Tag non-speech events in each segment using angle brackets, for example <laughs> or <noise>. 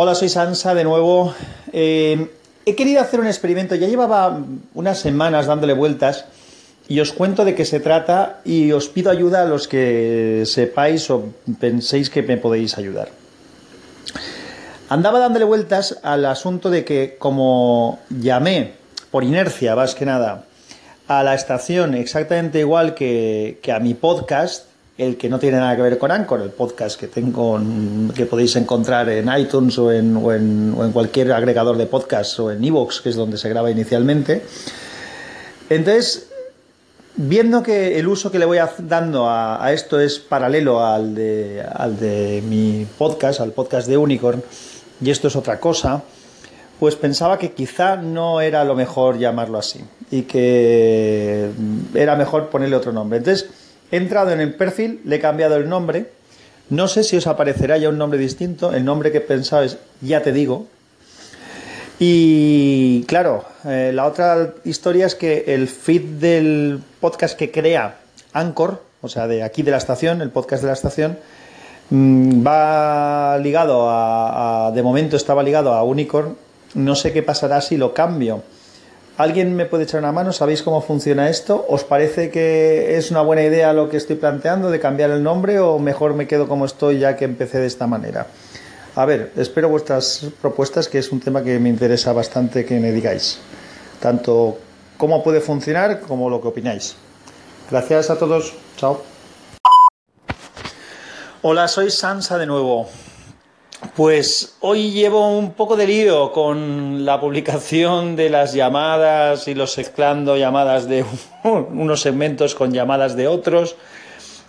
Hola, soy Sansa de nuevo. Eh, he querido hacer un experimento, ya llevaba unas semanas dándole vueltas y os cuento de qué se trata y os pido ayuda a los que sepáis o penséis que me podéis ayudar. Andaba dándole vueltas al asunto de que como llamé, por inercia más que nada, a la estación exactamente igual que a mi podcast, el que no tiene nada que ver con Anchor, el podcast que tengo, que podéis encontrar en iTunes o en, cualquier agregador de podcast o en Evox, que es donde se graba inicialmente. Entonces, viendo que el uso que le voy dando a, a esto es paralelo al de, al de mi podcast, al podcast de Unicorn, y esto es otra cosa, pues pensaba que quizá no era lo mejor llamarlo así y que era mejor ponerle otro nombre. Entonces, He entrado en el perfil, le he cambiado el nombre. No sé si os aparecerá ya un nombre distinto. El nombre que pensaba es Ya te digo. Y claro, eh, la otra historia es que el feed del podcast que crea Anchor, o sea, de aquí de la estación, el podcast de la estación, mmm, va ligado a, a, de momento estaba ligado a Unicorn. No sé qué pasará si lo cambio. ¿Alguien me puede echar una mano? ¿Sabéis cómo funciona esto? ¿Os parece que es una buena idea lo que estoy planteando de cambiar el nombre o mejor me quedo como estoy ya que empecé de esta manera? A ver, espero vuestras propuestas, que es un tema que me interesa bastante que me digáis. Tanto cómo puede funcionar como lo que opináis. Gracias a todos. Chao. Hola, soy Sansa de nuevo. Pues hoy llevo un poco de lío con la publicación de las llamadas y los mezclando llamadas de <laughs> unos segmentos con llamadas de otros.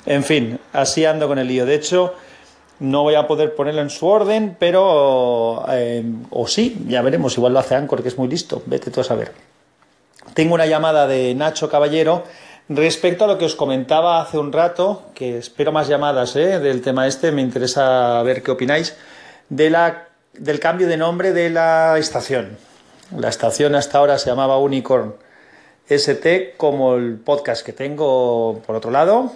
En fin, así ando con el lío. De hecho, no voy a poder ponerlo en su orden, pero... Eh, o sí, ya veremos. Igual lo hace Anchor, que es muy listo. Vete tú a saber. Tengo una llamada de Nacho Caballero respecto a lo que os comentaba hace un rato, que espero más llamadas ¿eh? del tema este. Me interesa ver qué opináis de la, del cambio de nombre de la estación. La estación hasta ahora se llamaba Unicorn ST, como el podcast que tengo por otro lado.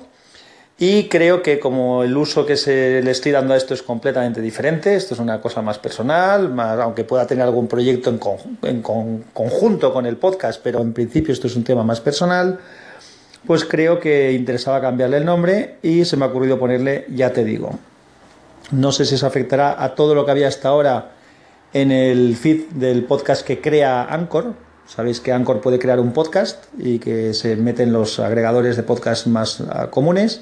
Y creo que como el uso que se le estoy dando a esto es completamente diferente, esto es una cosa más personal, más, aunque pueda tener algún proyecto en, con, en con, conjunto con el podcast, pero en principio esto es un tema más personal, pues creo que interesaba cambiarle el nombre y se me ha ocurrido ponerle Ya te digo. No sé si eso afectará a todo lo que había hasta ahora en el feed del podcast que crea Anchor. Sabéis que Anchor puede crear un podcast y que se meten los agregadores de podcast más uh, comunes.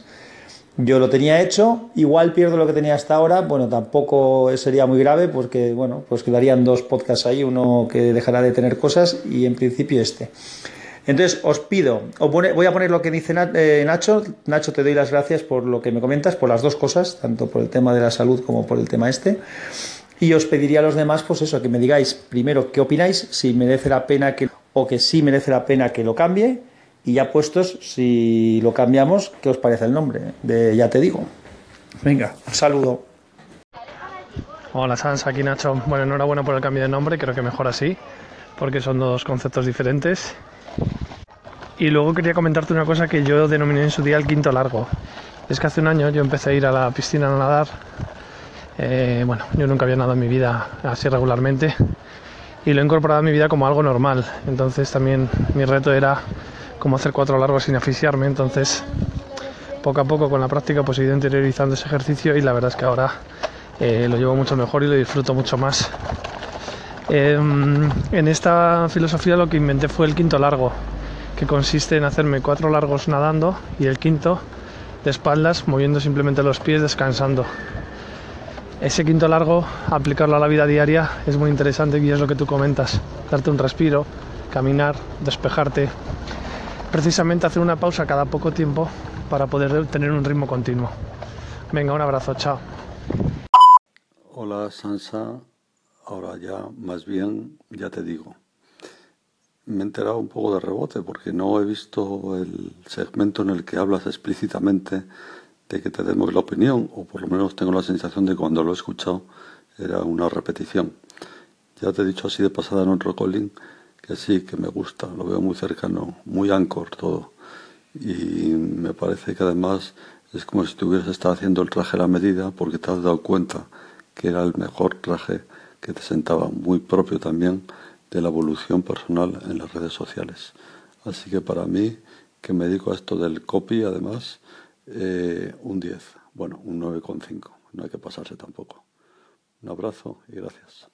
Yo lo tenía hecho, igual pierdo lo que tenía hasta ahora, bueno, tampoco sería muy grave porque, bueno, pues quedarían dos podcasts ahí, uno que dejará de tener cosas y en principio este. Entonces os pido, os pone, voy a poner lo que dice eh, Nacho. Nacho, te doy las gracias por lo que me comentas, por las dos cosas, tanto por el tema de la salud como por el tema este. Y os pediría a los demás, pues eso, que me digáis primero qué opináis, si merece la pena que, o que sí merece la pena que lo cambie, y ya puestos, si lo cambiamos, ¿qué os parece el nombre? De ya te digo. Venga, un saludo. Hola Sans, aquí Nacho. Bueno, enhorabuena por el cambio de nombre, creo que mejor así, porque son dos conceptos diferentes. Y luego quería comentarte una cosa que yo denominé en su día el quinto largo. Es que hace un año yo empecé a ir a la piscina a nadar. Eh, bueno, yo nunca había nadado en mi vida así regularmente y lo he incorporado a mi vida como algo normal. Entonces también mi reto era como hacer cuatro largos sin asfixiarme. Entonces poco a poco con la práctica pues he ido interiorizando ese ejercicio y la verdad es que ahora eh, lo llevo mucho mejor y lo disfruto mucho más. Eh, en esta filosofía lo que inventé fue el quinto largo, que consiste en hacerme cuatro largos nadando y el quinto de espaldas moviendo simplemente los pies descansando. Ese quinto largo, aplicarlo a la vida diaria es muy interesante y es lo que tú comentas, darte un respiro, caminar, despejarte, precisamente hacer una pausa cada poco tiempo para poder tener un ritmo continuo. Venga, un abrazo, chao. Hola Sansa, ahora ya más bien ya te digo me he enterado un poco de rebote porque no he visto el segmento en el que hablas explícitamente de que te demos la opinión, o por lo menos tengo la sensación de que cuando lo he escuchado era una repetición. Ya te he dicho así de pasada en otro calling que sí, que me gusta, lo veo muy cercano, muy anchor todo. Y me parece que además es como si tuvieras estado haciendo el traje a la medida porque te has dado cuenta que era el mejor traje que te sentaba muy propio también de la evolución personal en las redes sociales. Así que para mí, que me dedico a esto del copy, además, eh, un 10, bueno, un 9,5, no hay que pasarse tampoco. Un abrazo y gracias.